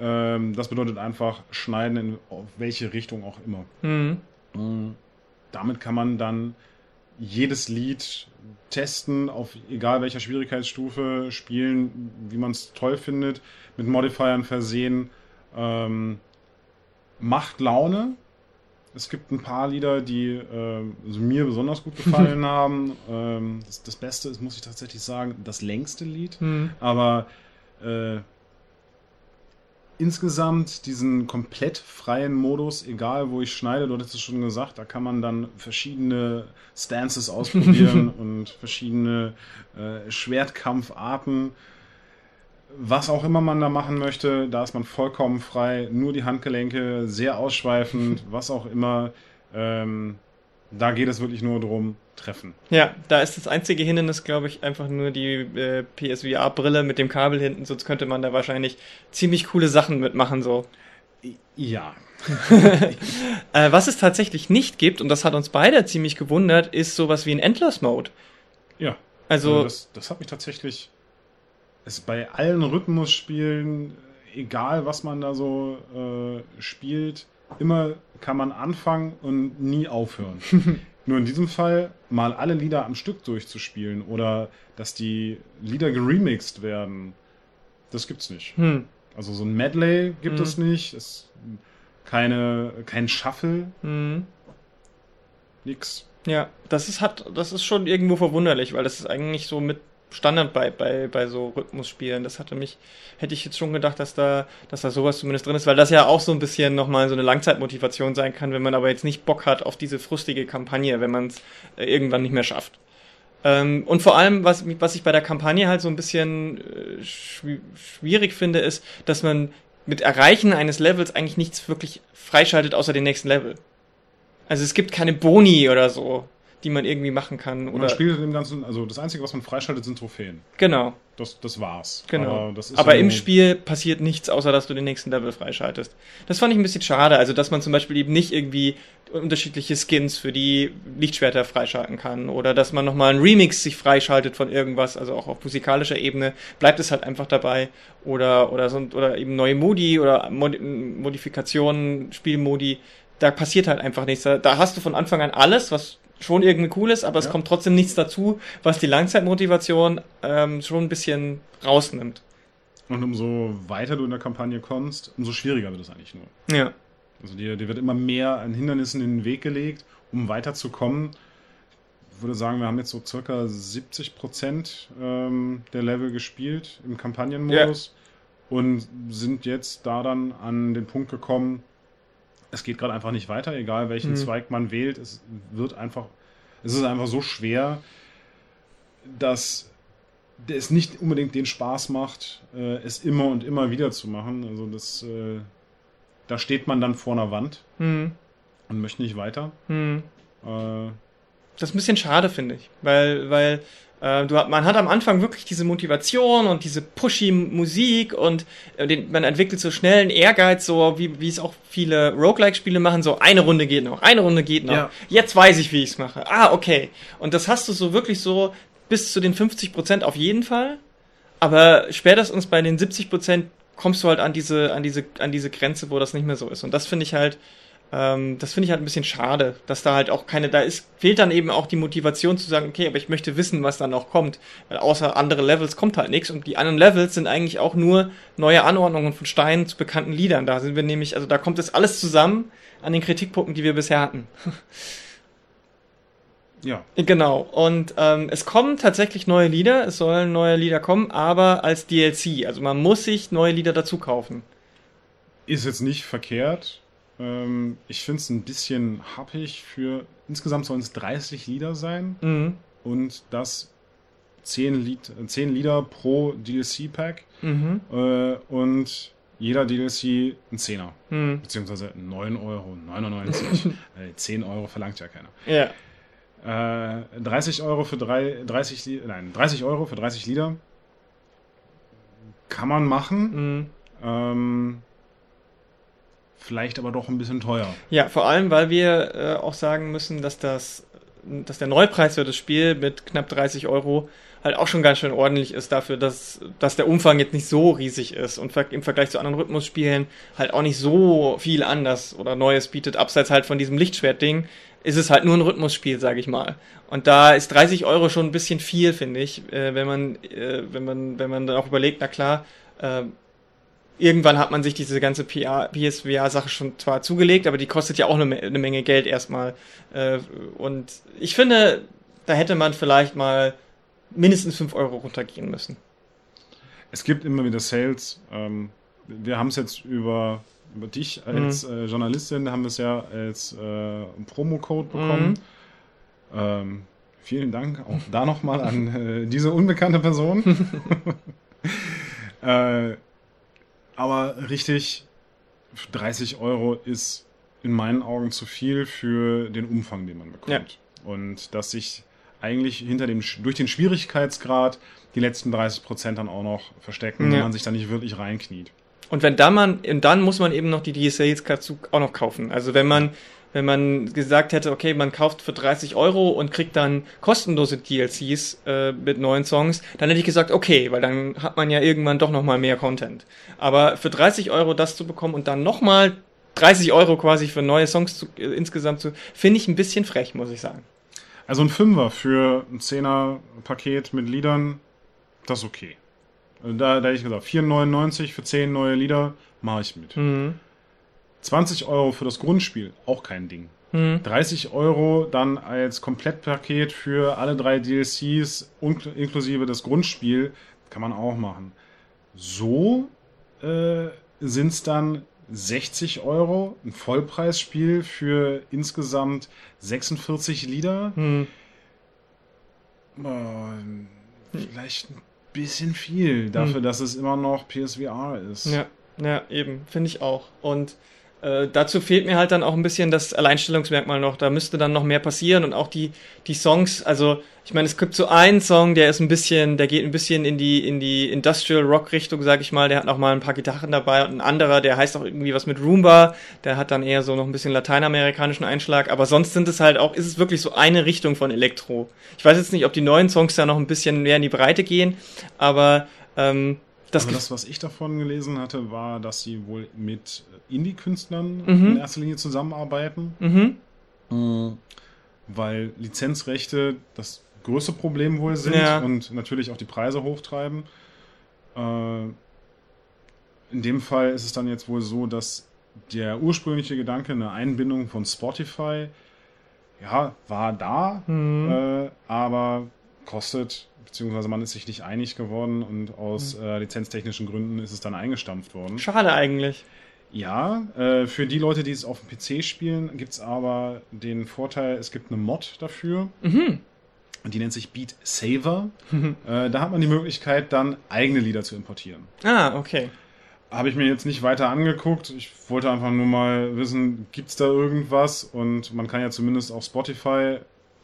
[SPEAKER 2] Ähm, das bedeutet einfach schneiden in welche Richtung auch immer. Mhm. Mm, damit kann man dann jedes Lied testen, auf egal welcher Schwierigkeitsstufe, spielen, wie man es toll findet, mit Modifiern versehen. Ähm, macht Laune. Es gibt ein paar Lieder, die äh, also mir besonders gut gefallen haben. Ähm, das, das, Beste ist, muss ich tatsächlich sagen, das längste Lied. Mhm. Aber äh, insgesamt diesen komplett freien Modus, egal wo ich schneide, du hattest es schon gesagt, da kann man dann verschiedene Stances ausprobieren und verschiedene äh, Schwertkampfarten. Was auch immer man da machen möchte, da ist man vollkommen frei, nur die Handgelenke, sehr ausschweifend, was auch immer. Ähm, da geht es wirklich nur darum, treffen.
[SPEAKER 1] Ja, da ist das einzige Hindernis, glaube ich, einfach nur die äh, PSVR-Brille mit dem Kabel hinten, sonst könnte man da wahrscheinlich ziemlich coole Sachen mitmachen, so.
[SPEAKER 2] Ja.
[SPEAKER 1] äh, was es tatsächlich nicht gibt, und das hat uns beide ziemlich gewundert, ist sowas wie ein Endless-Mode.
[SPEAKER 2] Ja. Also, also das, das hat mich tatsächlich. Es bei allen Rhythmusspielen, egal was man da so äh, spielt, immer kann man anfangen und nie aufhören. Nur in diesem Fall mal alle Lieder am Stück durchzuspielen oder dass die Lieder geremixed werden, das gibt's nicht. Hm. Also so ein Medley gibt hm. es nicht, es keine kein Shuffle. Hm. Nix.
[SPEAKER 1] Ja, das ist hat das ist schon irgendwo verwunderlich, weil das ist eigentlich so mit Standard bei, bei, bei so Rhythmusspielen. Das hatte mich, hätte ich jetzt schon gedacht, dass da, dass da sowas zumindest drin ist, weil das ja auch so ein bisschen nochmal so eine Langzeitmotivation sein kann, wenn man aber jetzt nicht Bock hat auf diese frustige Kampagne, wenn man es äh, irgendwann nicht mehr schafft. Ähm, und vor allem, was, was ich bei der Kampagne halt so ein bisschen äh, schwierig finde, ist, dass man mit Erreichen eines Levels eigentlich nichts wirklich freischaltet außer den nächsten Level. Also es gibt keine Boni oder so die man irgendwie machen kann. Oder
[SPEAKER 2] man spielt im Ganzen, also das Einzige, was man freischaltet, sind Trophäen.
[SPEAKER 1] Genau.
[SPEAKER 2] Das, das war's.
[SPEAKER 1] Genau. Aber, Aber so im Spiel passiert nichts, außer dass du den nächsten Level freischaltest. Das fand ich ein bisschen schade. Also, dass man zum Beispiel eben nicht irgendwie unterschiedliche Skins für die Lichtschwerter freischalten kann oder dass man nochmal einen Remix sich freischaltet von irgendwas, also auch auf musikalischer Ebene, bleibt es halt einfach dabei oder, oder, so, oder eben neue Modi oder Mod Modifikationen, Spielmodi, da passiert halt einfach nichts. Da hast du von Anfang an alles, was schon irgendwie cool ist, aber es kommt trotzdem nichts dazu, was die Langzeitmotivation ähm, schon ein bisschen rausnimmt.
[SPEAKER 2] Und umso weiter du in der Kampagne kommst, umso schwieriger wird es eigentlich nur.
[SPEAKER 1] Ja.
[SPEAKER 2] Also dir, dir wird immer mehr an Hindernissen in den Weg gelegt, um weiterzukommen. Ich würde sagen, wir haben jetzt so circa 70 Prozent ähm, der Level gespielt im Kampagnenmodus und sind jetzt da dann an den Punkt gekommen, es geht gerade einfach nicht weiter, egal welchen
[SPEAKER 1] Mhm.
[SPEAKER 2] Zweig man wählt. Es wird einfach, es ist einfach so schwer, dass es nicht unbedingt den Spaß macht, äh, es immer und immer wieder zu machen. Also das, äh, da steht man dann vor einer Wand
[SPEAKER 1] Hm.
[SPEAKER 2] und möchte nicht weiter.
[SPEAKER 1] Hm.
[SPEAKER 2] Äh,
[SPEAKER 1] Das ist ein bisschen schade, finde ich. Weil, weil äh, du, man hat am Anfang wirklich diese Motivation und diese pushy Musik und äh, den, man entwickelt so schnell einen Ehrgeiz, so wie, wie es auch viele Roguelike-Spiele machen, so eine Runde geht noch, eine Runde geht noch.
[SPEAKER 2] Ja.
[SPEAKER 1] Jetzt weiß ich, wie ich es mache. Ah, okay. Und das hast du so wirklich so bis zu den 50 Prozent auf jeden Fall. Aber spätestens bei den 70 Prozent kommst du halt an diese, an diese, an diese Grenze, wo das nicht mehr so ist. Und das finde ich halt, ähm, das finde ich halt ein bisschen schade, dass da halt auch keine, da ist, fehlt dann eben auch die Motivation zu sagen, okay, aber ich möchte wissen, was dann noch kommt. Weil außer andere Levels kommt halt nichts und die anderen Levels sind eigentlich auch nur neue Anordnungen von Steinen zu bekannten Liedern. Da sind wir nämlich, also da kommt das alles zusammen an den Kritikpunkten, die wir bisher hatten.
[SPEAKER 2] ja,
[SPEAKER 1] Genau. Und ähm, es kommen tatsächlich neue Lieder, es sollen neue Lieder kommen, aber als DLC. Also man muss sich neue Lieder dazu kaufen.
[SPEAKER 2] ist jetzt nicht verkehrt. Ähm, ich finde es ein bisschen happig für, insgesamt sollen es 30 Lieder sein
[SPEAKER 1] Mhm.
[SPEAKER 2] und das 10, Lied, 10 Lieder pro DLC-Pack
[SPEAKER 1] Mhm.
[SPEAKER 2] äh, und jeder DLC ein Zehner.
[SPEAKER 1] Mhm.
[SPEAKER 2] beziehungsweise 9,99 Euro. äh, 10 Euro verlangt ja keiner.
[SPEAKER 1] Ja.
[SPEAKER 2] Äh, 30 Euro für drei, 30 Li- nein, 30 Euro für 30 Lieder kann man machen.
[SPEAKER 1] Mhm.
[SPEAKER 2] Ähm, vielleicht aber doch ein bisschen teuer.
[SPEAKER 1] Ja, vor allem, weil wir äh, auch sagen müssen, dass das, dass der Neupreis für das Spiel mit knapp 30 Euro halt auch schon ganz schön ordentlich ist dafür, dass, dass der Umfang jetzt nicht so riesig ist und im Vergleich zu anderen Rhythmusspielen halt auch nicht so viel anders oder Neues bietet, abseits halt von diesem Lichtschwert-Ding, ist es halt nur ein Rhythmusspiel, sage ich mal. Und da ist 30 Euro schon ein bisschen viel, finde ich, äh, wenn man, äh, wenn man, wenn man dann auch überlegt, na klar, äh, irgendwann hat man sich diese ganze PSVR-Sache schon zwar zugelegt, aber die kostet ja auch eine, eine Menge Geld erstmal. Äh, und ich finde, da hätte man vielleicht mal mindestens 5 Euro runtergehen müssen.
[SPEAKER 2] Es gibt immer wieder Sales. Ähm, wir haben es jetzt über, über dich als äh, Journalistin, haben wir es ja als äh, Promo-Code bekommen. Ähm, vielen Dank auch da nochmal an äh, diese unbekannte Person. äh, aber richtig, 30 Euro ist in meinen Augen zu viel für den Umfang, den man bekommt. Und dass sich eigentlich hinter dem, durch den Schwierigkeitsgrad die letzten 30 Prozent dann auch noch verstecken,
[SPEAKER 1] Ja.
[SPEAKER 2] wenn man sich da nicht wirklich reinkniet.
[SPEAKER 1] Und wenn dann man, und dann muss man eben noch die DSLs dazu auch noch kaufen. Also wenn man, wenn man gesagt hätte, okay, man kauft für 30 Euro und kriegt dann kostenlose DLCs äh, mit neuen Songs, dann hätte ich gesagt, okay, weil dann hat man ja irgendwann doch nochmal mehr Content. Aber für 30 Euro das zu bekommen und dann nochmal 30 Euro quasi für neue Songs zu, äh, insgesamt zu, finde ich ein bisschen frech, muss ich sagen.
[SPEAKER 2] Also ein Fünfer für ein Zehner-Paket mit Liedern, das ist okay. Also da, da hätte ich gesagt, 4,99 für 10 neue Lieder, mache ich mit.
[SPEAKER 1] Mhm.
[SPEAKER 2] 20 Euro für das Grundspiel, auch kein Ding.
[SPEAKER 1] Mhm.
[SPEAKER 2] 30 Euro dann als Komplettpaket für alle drei DLCs inklusive das Grundspiel, kann man auch machen. So äh, sind es dann 60 Euro, ein Vollpreisspiel für insgesamt 46 Lieder.
[SPEAKER 1] Mhm.
[SPEAKER 2] Ähm, vielleicht ein bisschen viel dafür, dass es immer noch PSVR ist.
[SPEAKER 1] Ja, ja, eben, finde ich auch. Und äh, dazu fehlt mir halt dann auch ein bisschen das Alleinstellungsmerkmal noch. Da müsste dann noch mehr passieren und auch die, die Songs, also ich meine, es gibt so einen Song, der ist ein bisschen, der geht ein bisschen in die, in die Industrial Rock Richtung, sag ich mal, der hat noch mal ein paar Gitarren dabei und ein anderer, der heißt auch irgendwie was mit Roomba, der hat dann eher so noch ein bisschen lateinamerikanischen Einschlag, aber sonst sind es halt auch, ist es wirklich so eine Richtung von Elektro. Ich weiß jetzt nicht, ob die neuen Songs da noch ein bisschen mehr in die Breite gehen, aber ähm, das,
[SPEAKER 2] Aber das, was ich davon gelesen hatte, war, dass sie wohl mit Indie-Künstlern
[SPEAKER 1] Mhm.
[SPEAKER 2] in erster Linie zusammenarbeiten,
[SPEAKER 1] mhm.
[SPEAKER 2] weil Lizenzrechte das größte Problem wohl sind
[SPEAKER 1] Ja.
[SPEAKER 2] und natürlich auch die Preise hochtreiben. Äh, in dem Fall ist es dann jetzt wohl so, dass der ursprüngliche Gedanke, eine Einbindung von Spotify, ja, war da,
[SPEAKER 1] Mhm.
[SPEAKER 2] äh, aber kostet, beziehungsweise man ist sich nicht einig geworden und aus äh, lizenztechnischen Gründen ist es dann eingestampft worden.
[SPEAKER 1] Schade eigentlich.
[SPEAKER 2] Ja, äh, für die Leute, die es auf dem PC spielen, gibt es aber den Vorteil, es gibt eine Mod dafür.
[SPEAKER 1] Mhm.
[SPEAKER 2] Und die nennt sich Beat Saver. äh, da hat man die Möglichkeit, dann eigene Lieder zu importieren.
[SPEAKER 1] Ah, okay.
[SPEAKER 2] Habe ich mir jetzt nicht weiter angeguckt. Ich wollte einfach nur mal wissen, gibt es da irgendwas? Und man kann ja zumindest auf Spotify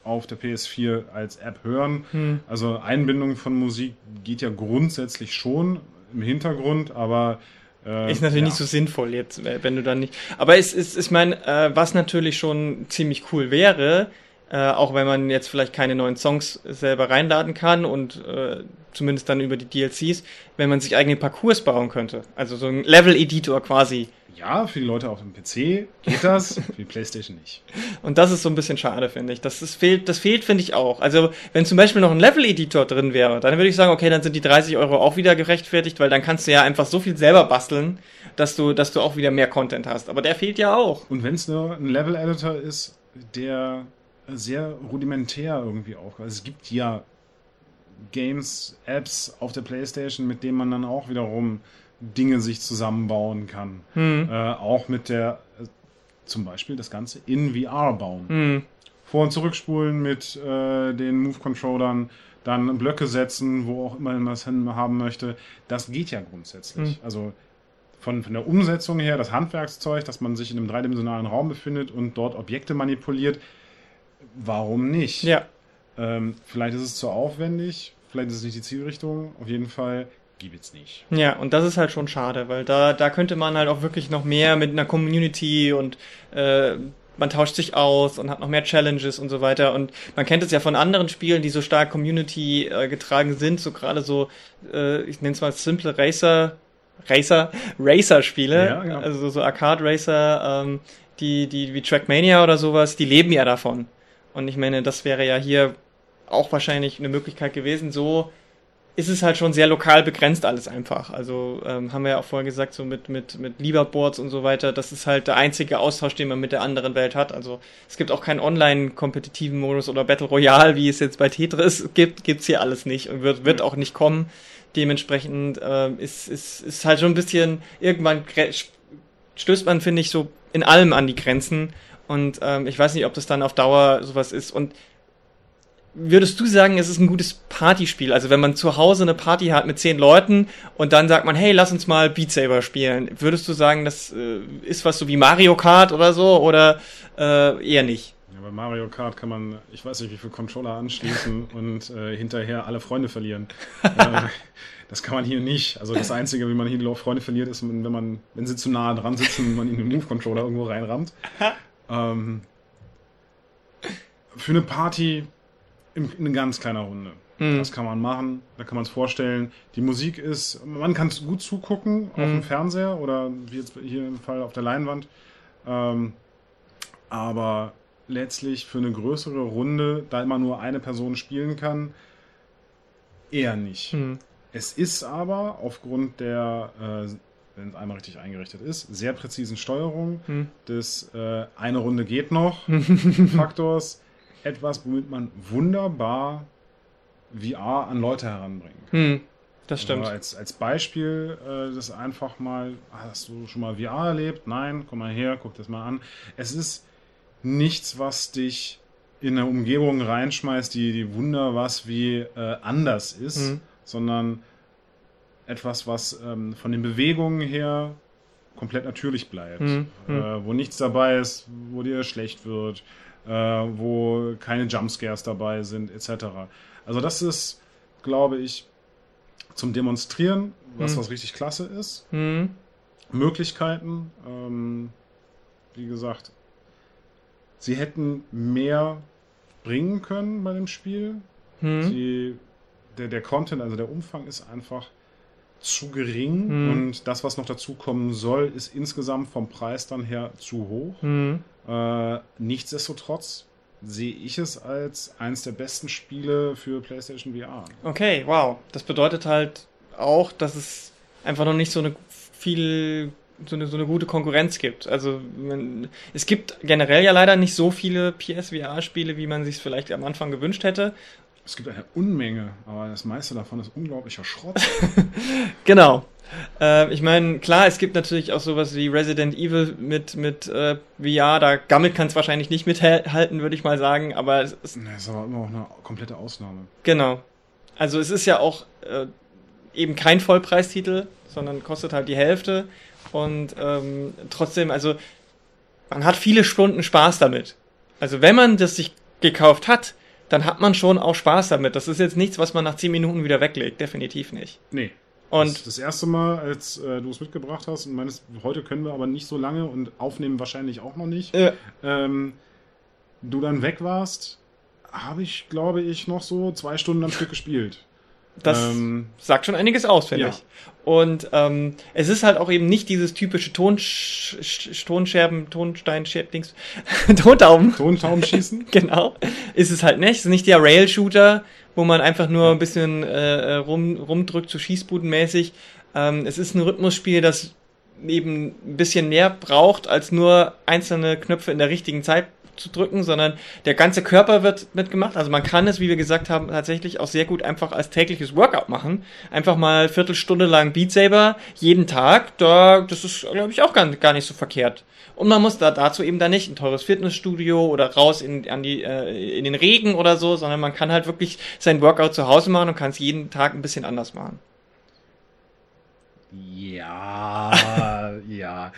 [SPEAKER 2] auf der PS4 als App hören.
[SPEAKER 1] Hm.
[SPEAKER 2] Also Einbindung von Musik geht ja grundsätzlich schon im Hintergrund, aber äh,
[SPEAKER 1] Ist natürlich
[SPEAKER 2] ja.
[SPEAKER 1] nicht so sinnvoll jetzt, äh, wenn du dann nicht. Aber es ist, ich meine, äh, was natürlich schon ziemlich cool wäre, äh, auch wenn man jetzt vielleicht keine neuen Songs selber reinladen kann und äh, zumindest dann über die DLCs, wenn man sich eigene Parcours bauen könnte. Also so ein Level-Editor quasi.
[SPEAKER 2] Ja, für die Leute auf dem PC geht das, für die Playstation nicht.
[SPEAKER 1] Und das ist so ein bisschen schade, finde ich. Das, ist, fehlt, das fehlt, finde ich auch. Also, wenn zum Beispiel noch ein Level-Editor drin wäre, dann würde ich sagen, okay, dann sind die 30 Euro auch wieder gerechtfertigt, weil dann kannst du ja einfach so viel selber basteln, dass du, dass du auch wieder mehr Content hast. Aber der fehlt ja auch.
[SPEAKER 2] Und wenn es nur ein Level-Editor ist, der sehr rudimentär irgendwie auch. Also es gibt ja Games, Apps auf der Playstation, mit denen man dann auch wiederum Dinge sich zusammenbauen kann.
[SPEAKER 1] Hm.
[SPEAKER 2] Äh, auch mit der, äh, zum Beispiel das Ganze in VR bauen.
[SPEAKER 1] Hm.
[SPEAKER 2] Vor- und zurückspulen mit äh, den Move-Controllern, dann Blöcke setzen, wo auch immer man hin haben möchte. Das geht ja grundsätzlich.
[SPEAKER 1] Hm.
[SPEAKER 2] Also von, von der Umsetzung her, das Handwerkszeug, dass man sich in einem dreidimensionalen Raum befindet und dort Objekte manipuliert, warum nicht?
[SPEAKER 1] Ja.
[SPEAKER 2] Ähm, vielleicht ist es zu aufwendig, vielleicht ist es nicht die Zielrichtung. Auf jeden Fall gibt es nicht.
[SPEAKER 1] Ja, und das ist halt schon schade, weil da, da könnte man halt auch wirklich noch mehr mit einer Community und äh, man tauscht sich aus und hat noch mehr Challenges und so weiter. Und man kennt es ja von anderen Spielen, die so stark Community äh, getragen sind, so gerade so, äh, ich nenne es mal simple Racer, Racer, Racer-Spiele,
[SPEAKER 2] Ja, ja.
[SPEAKER 1] also so Arcade-Racer, ähm, die, die wie Trackmania oder sowas, die leben ja davon. Und ich meine, das wäre ja hier auch wahrscheinlich eine Möglichkeit gewesen, so ist es halt schon sehr lokal begrenzt alles einfach. Also ähm, haben wir ja auch vorher gesagt, so mit, mit, mit Leaderboards und so weiter, das ist halt der einzige Austausch, den man mit der anderen Welt hat. Also es gibt auch keinen online-kompetitiven Modus oder Battle Royale, wie es jetzt bei Tetris gibt, gibt's hier alles nicht und wird, wird auch nicht kommen. Dementsprechend ähm, ist, ist, ist halt schon ein bisschen, irgendwann stößt man, finde ich, so in allem an die Grenzen. Und ähm, ich weiß nicht, ob das dann auf Dauer sowas ist. Und würdest du sagen, es ist ein gutes Partyspiel? Also wenn man zu Hause eine Party hat mit zehn Leuten und dann sagt man, hey, lass uns mal Beat Saber spielen. Würdest du sagen, das äh, ist was so wie Mario Kart oder so oder äh, eher nicht?
[SPEAKER 2] Ja, bei Mario Kart kann man, ich weiß nicht, wie viele Controller anschließen und äh, hinterher alle Freunde verlieren. äh, das kann man hier nicht. Also das Einzige, wie man hier die Freunde verliert, ist, wenn man, wenn sie zu nah dran sitzen und man ihnen den Move-Controller irgendwo reinrammt. ähm, für eine Party in, in eine ganz kleiner Runde.
[SPEAKER 1] Mhm.
[SPEAKER 2] Das kann man machen, da kann man es vorstellen. Die Musik ist, man kann gut zugucken auf
[SPEAKER 1] Mhm.
[SPEAKER 2] dem Fernseher oder wie jetzt hier im Fall auf der Leinwand. Ähm, aber letztlich für eine größere Runde, da immer nur eine Person spielen kann, eher nicht.
[SPEAKER 1] Hm.
[SPEAKER 2] Es ist aber aufgrund der, äh, wenn es einmal richtig eingerichtet ist, sehr präzisen Steuerung
[SPEAKER 1] Hm.
[SPEAKER 2] des äh, eine Runde geht noch Faktors etwas, womit man wunderbar VR an Leute heranbringen kann.
[SPEAKER 1] Hm. Das stimmt.
[SPEAKER 2] Also als, als Beispiel, äh, das einfach mal, hast du schon mal VR erlebt? Nein, komm mal her, guck das mal an. Es ist nichts, was dich in eine Umgebung reinschmeißt, die, die wunder was wie äh, anders ist,
[SPEAKER 1] Mhm.
[SPEAKER 2] sondern etwas, was ähm, von den Bewegungen her komplett natürlich bleibt.
[SPEAKER 1] Mhm.
[SPEAKER 2] Äh, wo nichts dabei ist, wo dir schlecht wird, äh, wo keine Jumpscares dabei sind, etc. Also das ist, glaube ich, zum Demonstrieren, was
[SPEAKER 1] Mhm.
[SPEAKER 2] was richtig klasse ist.
[SPEAKER 1] Hm.
[SPEAKER 2] Möglichkeiten, ähm, wie gesagt, sie hätten mehr bringen können bei dem Spiel.
[SPEAKER 1] Hm.
[SPEAKER 2] Sie, der, der Content, also der Umfang ist einfach zu gering
[SPEAKER 1] Mhm.
[SPEAKER 2] und das, was noch dazu kommen soll, ist insgesamt vom Preis dann her zu hoch.
[SPEAKER 1] Hm.
[SPEAKER 2] Äh, nichtsdestotrotz sehe ich es als eines der besten Spiele für PlayStation VR.
[SPEAKER 1] Okay, wow. Das bedeutet halt auch, dass es einfach noch nicht so eine viel so eine, so eine gute Konkurrenz gibt. Also man, es gibt generell ja leider nicht so viele PSVR-Spiele, wie man sich vielleicht am Anfang gewünscht hätte.
[SPEAKER 2] Es gibt eine Unmenge, aber das meiste davon ist unglaublicher Schrott.
[SPEAKER 1] genau. Äh, ich meine, klar, es gibt natürlich auch sowas wie Resident Evil mit, mit äh, VR, da gammelt kann es wahrscheinlich nicht mithalten, würde ich mal sagen, aber es
[SPEAKER 2] ist. Nee, ist aber immer auch eine komplette Ausnahme.
[SPEAKER 1] Genau. Also es ist ja auch äh, eben kein Vollpreistitel, sondern kostet halt die Hälfte. Und ähm, trotzdem, also man hat viele Stunden Spaß damit. Also wenn man das sich gekauft hat, dann hat man schon auch Spaß damit. Das ist jetzt nichts, was man nach 10 Minuten wieder weglegt. Definitiv nicht.
[SPEAKER 2] Nee. Und das, das erste Mal, als äh, du es mitgebracht hast und meinst, heute können wir aber nicht so lange und aufnehmen wahrscheinlich auch noch nicht, ja. ähm, du dann weg warst, habe ich, glaube ich, noch so zwei Stunden am Stück gespielt.
[SPEAKER 1] Das ähm, sagt schon einiges aus, finde ja. ich. Und ähm, es ist halt auch eben nicht dieses typische Ton Tonscherben, Tonstein-Dings, Tontauben.
[SPEAKER 2] Tontauben schießen?
[SPEAKER 1] genau. Ist es halt nicht. Es ist nicht der Rail-Shooter, wo man einfach nur ein bisschen äh, rum, rumdrückt, so schießbudenmäßig. Ähm, es ist ein Rhythmusspiel, das eben ein bisschen mehr braucht, als nur einzelne Knöpfe in der richtigen Zeit zu drücken, sondern der ganze Körper wird mitgemacht. Also man kann es, wie wir gesagt haben, tatsächlich auch sehr gut einfach als tägliches Workout machen. Einfach mal Viertelstunde lang Beat Saber jeden Tag. Da, das ist, glaube ich, auch gar, gar nicht so verkehrt. Und man muss da dazu eben dann nicht ein teures Fitnessstudio oder raus in, an die, äh, in den Regen oder so, sondern man kann halt wirklich sein Workout zu Hause machen und kann es jeden Tag ein bisschen anders machen.
[SPEAKER 2] Ja, ja.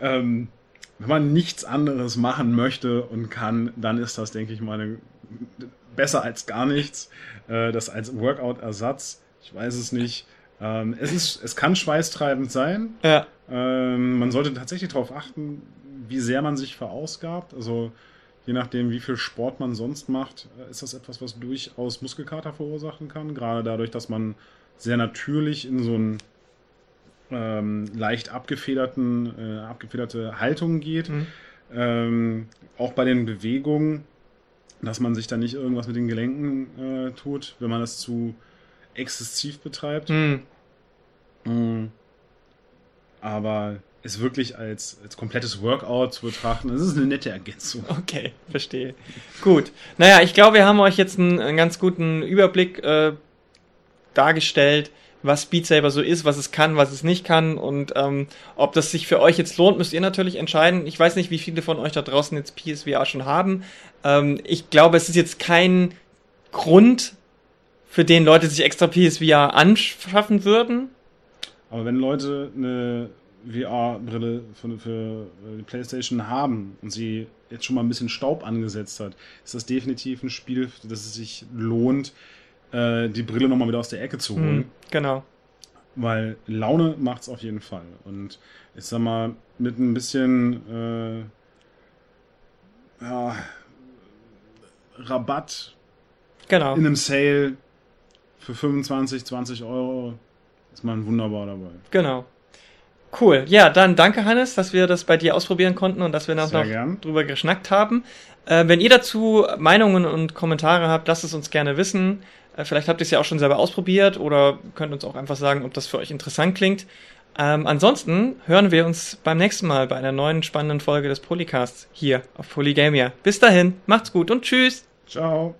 [SPEAKER 2] Ähm, wenn man nichts anderes machen möchte und kann, dann ist das, denke ich mal, besser als gar nichts. Äh, das als Workout-Ersatz, ich weiß es nicht. Ähm, es, ist, es kann schweißtreibend sein. Ja. Ähm, man sollte tatsächlich darauf achten, wie sehr man sich verausgabt. Also je nachdem, wie viel Sport man sonst macht, äh, ist das etwas, was durchaus Muskelkater verursachen kann. Gerade dadurch, dass man sehr natürlich in so ein ähm, leicht abgefederten, äh, abgefederte Haltung geht. Mhm. Ähm, auch bei den Bewegungen, dass man sich da nicht irgendwas mit den Gelenken äh, tut, wenn man das zu exzessiv betreibt. Mhm. Mhm. Aber es wirklich als, als komplettes Workout zu betrachten, das ist eine nette Ergänzung.
[SPEAKER 1] Okay, verstehe. Gut. Naja, ich glaube, wir haben euch jetzt einen, einen ganz guten Überblick äh, dargestellt, was Beat Saber so ist, was es kann, was es nicht kann und ähm, ob das sich für euch jetzt lohnt, müsst ihr natürlich entscheiden. Ich weiß nicht, wie viele von euch da draußen jetzt PSVR schon haben. Ähm, ich glaube, es ist jetzt kein Grund, für den Leute sich extra PSVR anschaffen würden.
[SPEAKER 2] Aber wenn Leute eine VR-Brille für, für die PlayStation haben und sie jetzt schon mal ein bisschen Staub angesetzt hat, ist das definitiv ein Spiel, das es sich lohnt, äh, die Brille nochmal wieder aus der Ecke zu holen. Mhm,
[SPEAKER 1] genau.
[SPEAKER 2] Weil Laune macht's auf jeden Fall. Und ich sag mal, mit ein bisschen äh, ja, Rabatt
[SPEAKER 1] genau.
[SPEAKER 2] in einem Sale für 25, 20 Euro ist man wunderbar dabei.
[SPEAKER 1] Genau. Cool. Ja, dann danke Hannes, dass wir das bei dir ausprobieren konnten und dass wir noch, noch drüber geschnackt haben. Äh, wenn ihr dazu Meinungen und Kommentare habt, lasst es uns gerne wissen. Äh, vielleicht habt ihr es ja auch schon selber ausprobiert oder könnt uns auch einfach sagen, ob das für euch interessant klingt. Ähm, ansonsten hören wir uns beim nächsten Mal bei einer neuen spannenden Folge des Polycasts hier auf Polygamia. Bis dahin, macht's gut und tschüss.
[SPEAKER 2] Ciao.